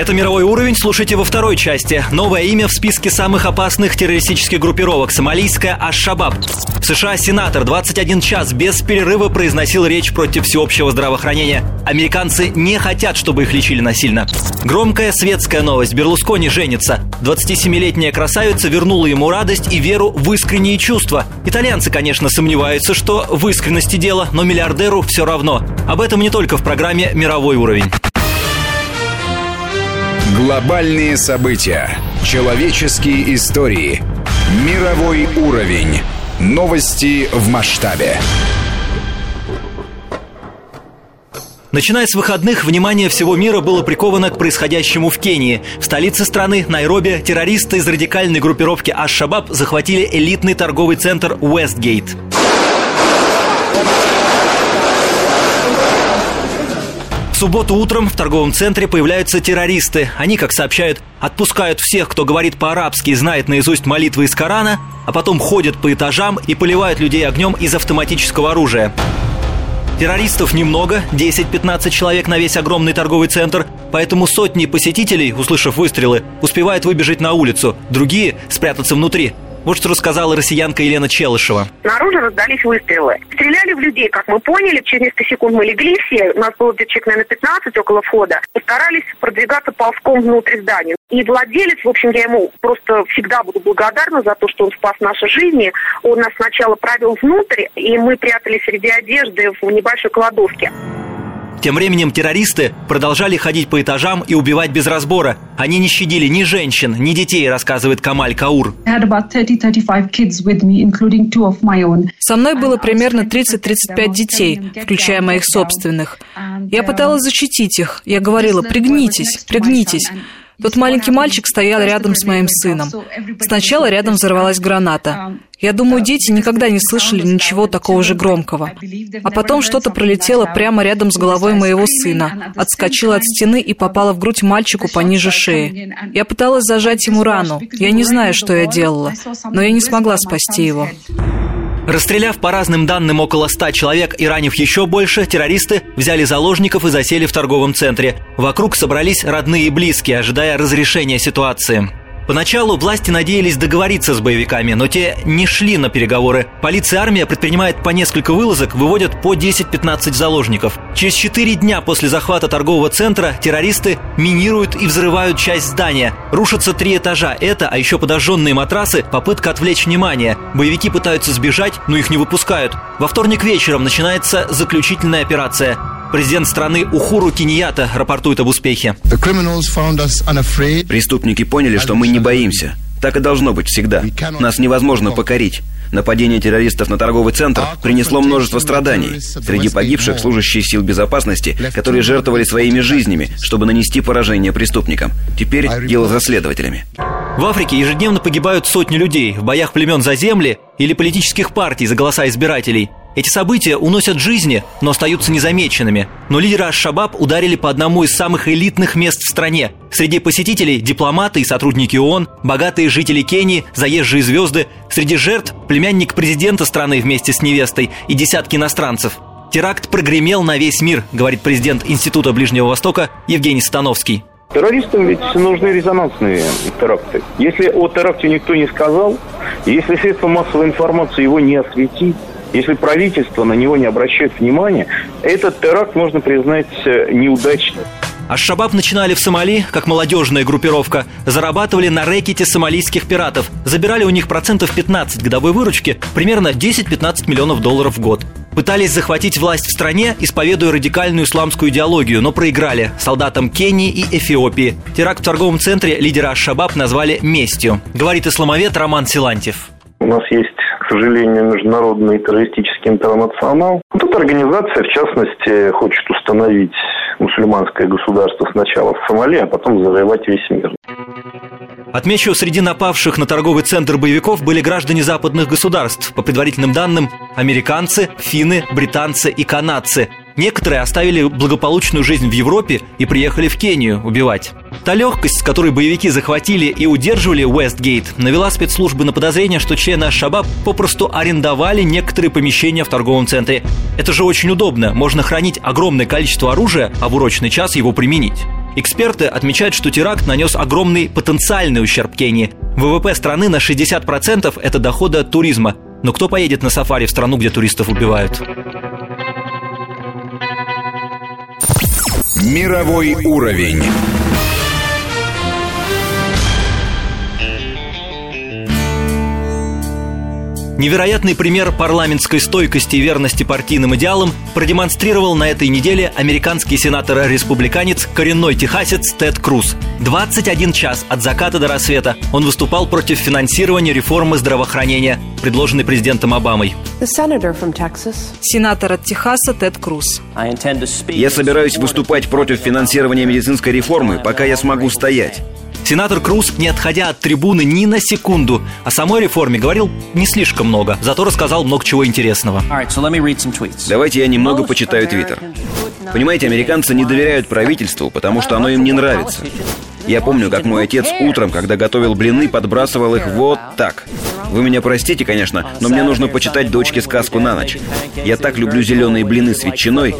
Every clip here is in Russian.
Это мировой уровень, слушайте во второй части. Новое имя в списке самых опасных террористических группировок – сомалийская Аш-Шабаб. В США сенатор 21 час без перерыва произносил речь против всеобщего здравоохранения. Американцы не хотят, чтобы их лечили насильно. Громкая светская новость. Берлускони женится. 27-летняя красавица вернула ему радость и веру в искренние чувства. Итальянцы, конечно, сомневаются, что в искренности дело, но миллиардеру все равно. Об этом не только в программе «Мировой уровень». Глобальные события. Человеческие истории. Мировой уровень. Новости в масштабе. Начиная с выходных, внимание всего мира было приковано к происходящему в Кении. В столице страны, Найроби, террористы из радикальной группировки Аш-Шабаб захватили элитный торговый центр Уэстгейт. Субботу утром в торговом центре появляются террористы. Они, как сообщают, отпускают всех, кто говорит по-арабски и знает наизусть молитвы из Корана, а потом ходят по этажам и поливают людей огнем из автоматического оружия. Террористов немного, 10-15 человек на весь огромный торговый центр, поэтому сотни посетителей, услышав выстрелы, успевают выбежать на улицу, другие – спрятаться внутри – вот что рассказала россиянка Елена Челышева. Снаружи раздались выстрелы. Стреляли в людей, как мы поняли. Через несколько секунд мы легли все. У нас было где-то человек, наверное, 15 около входа. Постарались продвигаться ползком внутрь здания. И владелец, в общем, я ему просто всегда буду благодарна за то, что он спас наши жизни. Он нас сначала провел внутрь, и мы прятались среди одежды в небольшой кладовке. Тем временем террористы продолжали ходить по этажам и убивать без разбора. Они не щадили ни женщин, ни детей, рассказывает Камаль Каур. Со мной было примерно 30-35 детей, включая моих собственных. Я пыталась защитить их. Я говорила, пригнитесь, пригнитесь. Тот маленький мальчик стоял рядом с моим сыном. Сначала рядом взорвалась граната. Я думаю, дети никогда не слышали ничего такого же громкого. А потом что-то пролетело прямо рядом с головой моего сына, отскочило от стены и попало в грудь мальчику пониже шеи. Я пыталась зажать ему рану. Я не знаю, что я делала, но я не смогла спасти его. Расстреляв по разным данным около 100 человек и ранив еще больше, террористы взяли заложников и засели в торговом центре. Вокруг собрались родные и близкие, ожидая разрешения ситуации. Поначалу власти надеялись договориться с боевиками, но те не шли на переговоры. Полиция и армия предпринимает по несколько вылазок, выводят по 10-15 заложников. Через 4 дня после захвата торгового центра террористы минируют и взрывают часть здания. Рушатся три этажа. Это, а еще подожженные матрасы, попытка отвлечь внимание. Боевики пытаются сбежать, но их не выпускают. Во вторник вечером начинается заключительная операция. Президент страны Ухуру Киньята рапортует об успехе. Преступники поняли, что мы не боимся. Так и должно быть всегда. Нас невозможно покорить. Нападение террористов на торговый центр принесло множество страданий. Среди погибших служащие сил безопасности, которые жертвовали своими жизнями, чтобы нанести поражение преступникам. Теперь дело за следователями. В Африке ежедневно погибают сотни людей в боях племен за земли или политических партий за голоса избирателей. Эти события уносят жизни, но остаются незамеченными. Но лидеры Аш-Шабаб ударили по одному из самых элитных мест в стране. Среди посетителей – дипломаты и сотрудники ООН, богатые жители Кении, заезжие звезды. Среди жертв – племянник президента страны вместе с невестой и десятки иностранцев. Теракт прогремел на весь мир, говорит президент Института Ближнего Востока Евгений Становский. Террористам ведь нужны резонансные теракты. Если о теракте никто не сказал, если средства массовой информации его не осветит, если правительство на него не обращает внимания, этот теракт можно признать э, неудачным. Аш-Шабаб начинали в Сомали, как молодежная группировка, зарабатывали на рэкете сомалийских пиратов, забирали у них процентов 15 годовой выручки, примерно 10-15 миллионов долларов в год. Пытались захватить власть в стране, исповедуя радикальную исламскую идеологию, но проиграли солдатам Кении и Эфиопии. Теракт в торговом центре лидера Аш-Шабаб назвали «местью», говорит исламовед Роман Силантьев. У нас есть сожалению, международный террористический интернационал. Тут организация, в частности, хочет установить мусульманское государство сначала в Сомали, а потом завоевать весь мир. Отмечу, среди напавших на торговый центр боевиков были граждане западных государств. По предварительным данным, американцы, финны, британцы и канадцы. Некоторые оставили благополучную жизнь в Европе и приехали в Кению убивать. Та легкость, с которой боевики захватили и удерживали Уэстгейт, навела спецслужбы на подозрение, что члены Шабаб попросту арендовали некоторые помещения в торговом центре. Это же очень удобно, можно хранить огромное количество оружия, а в урочный час его применить. Эксперты отмечают, что теракт нанес огромный потенциальный ущерб Кении. ВВП страны на 60% – это доходы от туризма. Но кто поедет на сафари в страну, где туристов убивают? Мировой уровень. Невероятный пример парламентской стойкости и верности партийным идеалам продемонстрировал на этой неделе американский сенатор-республиканец, коренной техасец Тед Круз. 21 час от заката до рассвета он выступал против финансирования реформы здравоохранения, предложенной президентом Обамой. Сенатор от Техаса Тед Круз. Я собираюсь выступать против финансирования медицинской реформы, пока я смогу стоять. Сенатор Круз, не отходя от трибуны ни на секунду, о самой реформе говорил не слишком много, зато рассказал много чего интересного. Давайте я немного почитаю Твиттер. Понимаете, американцы не доверяют правительству, потому что оно им не нравится. Я помню, как мой отец утром, когда готовил блины, подбрасывал их вот так. Вы меня простите, конечно, но мне нужно почитать дочке сказку на ночь. Я так люблю зеленые блины с ветчиной.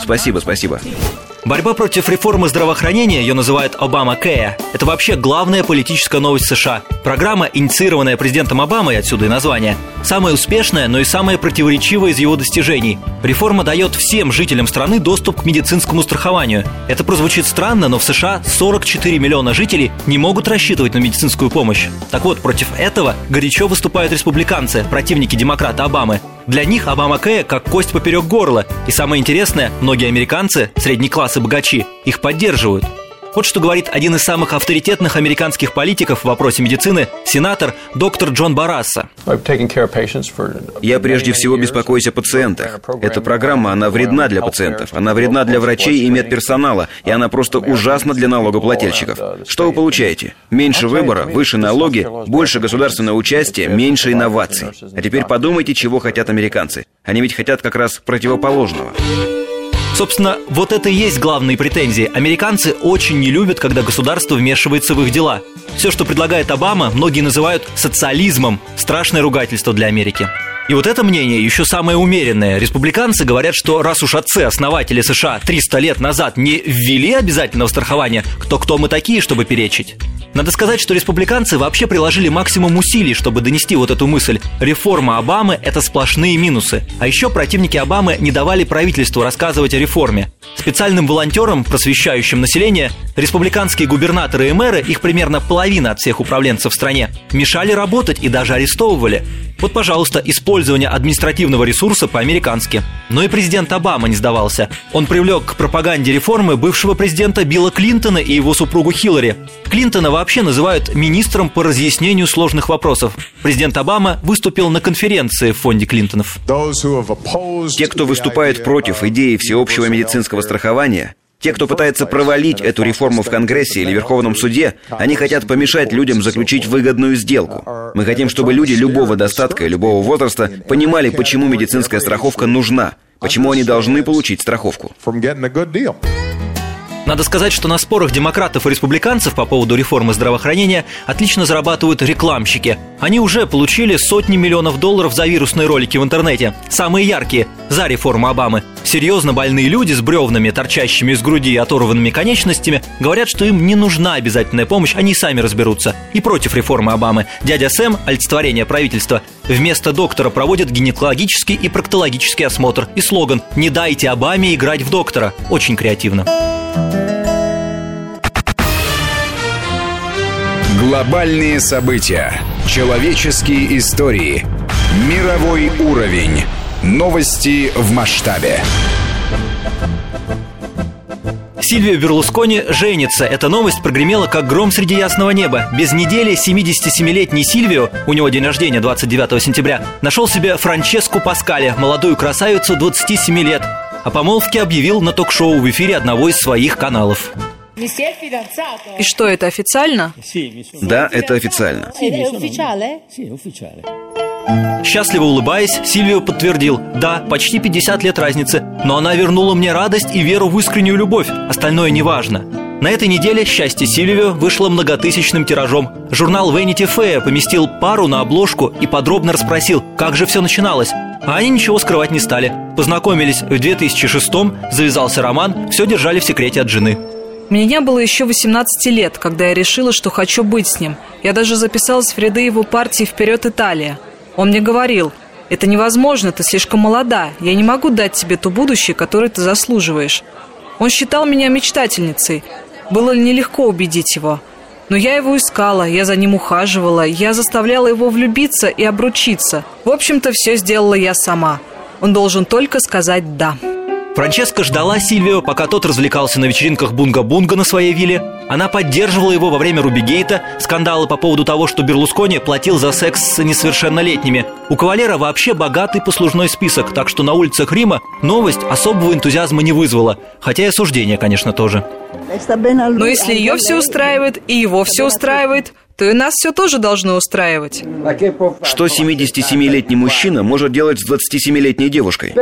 Спасибо, спасибо. Борьба против реформы здравоохранения, ее называют Обама Кэя, это вообще главная политическая новость США. Программа, инициированная президентом Обамой, отсюда и название, самая успешная, но и самая противоречивая из его достижений. Реформа дает всем жителям страны доступ к медицинскому страхованию. Это прозвучит странно, но в США 44 миллиона жителей не могут рассчитывать на медицинскую помощь. Так вот, против этого горячо выступают республиканцы, противники демократа Обамы. Для них Обама Кэя как кость поперек горла. И самое интересное, многие американцы, средний класс и богачи, их поддерживают. Вот что говорит один из самых авторитетных американских политиков в вопросе медицины, сенатор доктор Джон Барасса. Я прежде всего беспокоюсь о пациентах. Эта программа, она вредна для пациентов, она вредна для врачей и медперсонала, и она просто ужасна для налогоплательщиков. Что вы получаете? Меньше выбора, выше налоги, больше государственного участия, меньше инноваций. А теперь подумайте, чего хотят американцы. Они ведь хотят как раз противоположного. Собственно, вот это и есть главные претензии. Американцы очень не любят, когда государство вмешивается в их дела. Все, что предлагает Обама, многие называют социализмом. Страшное ругательство для Америки. И вот это мнение еще самое умеренное. Республиканцы говорят, что раз уж отцы, основатели США 300 лет назад не ввели обязательного страхования, то кто мы такие, чтобы перечить? Надо сказать, что республиканцы вообще приложили максимум усилий, чтобы донести вот эту мысль. Реформа Обамы – это сплошные минусы. А еще противники Обамы не давали правительству рассказывать о реформе. Специальным волонтерам, просвещающим население, республиканские губернаторы и мэры, их примерно половина от всех управленцев в стране, мешали работать и даже арестовывали. Вот, пожалуйста, использование административного ресурса по-американски. Но и президент Обама не сдавался. Он привлек к пропаганде реформы бывшего президента Билла Клинтона и его супругу Хиллари. Клинтона вообще называют министром по разъяснению сложных вопросов. Президент Обама выступил на конференции в фонде Клинтонов. Те, кто выступает против идеи всеобщего медицинского страхования, те, кто пытается провалить эту реформу в Конгрессе или Верховном суде, они хотят помешать людям заключить выгодную сделку. Мы хотим, чтобы люди любого достатка и любого возраста понимали, почему медицинская страховка нужна, почему они должны получить страховку. Надо сказать, что на спорах демократов и республиканцев по поводу реформы здравоохранения отлично зарабатывают рекламщики. Они уже получили сотни миллионов долларов за вирусные ролики в интернете. Самые яркие – за реформу Обамы. Серьезно больные люди с бревнами, торчащими из груди и оторванными конечностями, говорят, что им не нужна обязательная помощь, они сами разберутся. И против реформы Обамы. Дядя Сэм, олицетворение правительства, вместо доктора проводит гинекологический и проктологический осмотр. И слоган «Не дайте Обаме играть в доктора». Очень креативно. Глобальные события. Человеческие истории. Мировой уровень. Новости в масштабе. Сильвио Берлускони женится. Эта новость прогремела как гром среди ясного неба. Без недели 77-летний Сильвио, у него день рождения 29 сентября, нашел себе Франческу Паскале, молодую красавицу 27 лет. О помолвке объявил на ток-шоу в эфире одного из своих каналов. И что, это официально? Да, это официально. Счастливо улыбаясь, Сильвио подтвердил, да, почти 50 лет разницы, но она вернула мне радость и веру в искреннюю любовь, остальное неважно. На этой неделе «Счастье Сильвио» вышло многотысячным тиражом. Журнал Vanity Fair поместил пару на обложку и подробно расспросил, как же все начиналось. А они ничего скрывать не стали. Познакомились в 2006-м, завязался роман, все держали в секрете от жены. Мне не было еще 18 лет, когда я решила, что хочу быть с ним. Я даже записалась в ряды его партии «Вперед, Италия». Он мне говорил, это невозможно, ты слишком молода, я не могу дать тебе то будущее, которое ты заслуживаешь. Он считал меня мечтательницей. Было нелегко убедить его. Но я его искала, я за ним ухаживала, я заставляла его влюбиться и обручиться. В общем-то, все сделала я сама. Он должен только сказать «да». Франческа ждала Сильвио, пока тот развлекался на вечеринках Бунга-Бунга на своей вилле. Она поддерживала его во время Рубигейта, скандалы по поводу того, что Берлускони платил за секс с несовершеннолетними. У кавалера вообще богатый послужной список, так что на улицах Рима новость особого энтузиазма не вызвала, хотя и осуждения, конечно, тоже. Но если ее все устраивает и его все устраивает, то и нас все тоже должно устраивать. Что 77-летний мужчина может делать с 27-летней девушкой?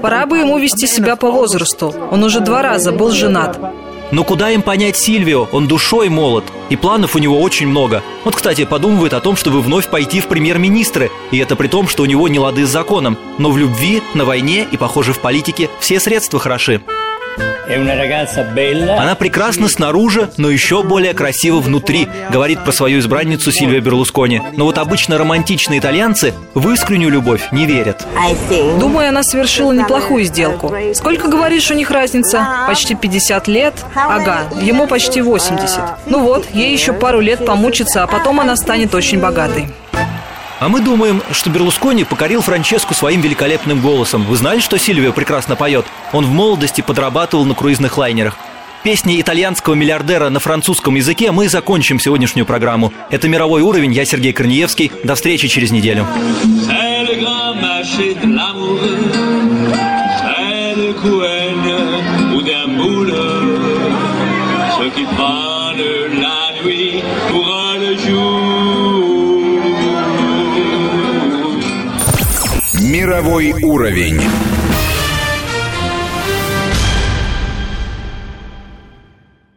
Пора бы ему вести себя по возрасту. Он уже два раза был женат. Но куда им понять Сильвио? Он душой молод, и планов у него очень много. Вот, кстати, подумывает о том, чтобы вновь пойти в премьер-министры, и это при том, что у него не лады с законом. Но в любви, на войне и, похоже, в политике все средства хороши. Она прекрасна снаружи, но еще более красива внутри, говорит про свою избранницу Сильвия Берлускони. Но вот обычно романтичные итальянцы в искреннюю любовь не верят. Думаю, она совершила неплохую сделку. Сколько, говоришь, у них разница? Почти 50 лет? Ага, ему почти 80. Ну вот, ей еще пару лет помучиться, а потом она станет очень богатой. А мы думаем, что Берлускони покорил Франческу своим великолепным голосом. Вы знали, что Сильвио прекрасно поет? Он в молодости подрабатывал на круизных лайнерах. Песни итальянского миллиардера на французском языке мы закончим сегодняшнюю программу. Это мировой уровень. Я Сергей Корнеевский. До встречи через неделю. Мировой уровень.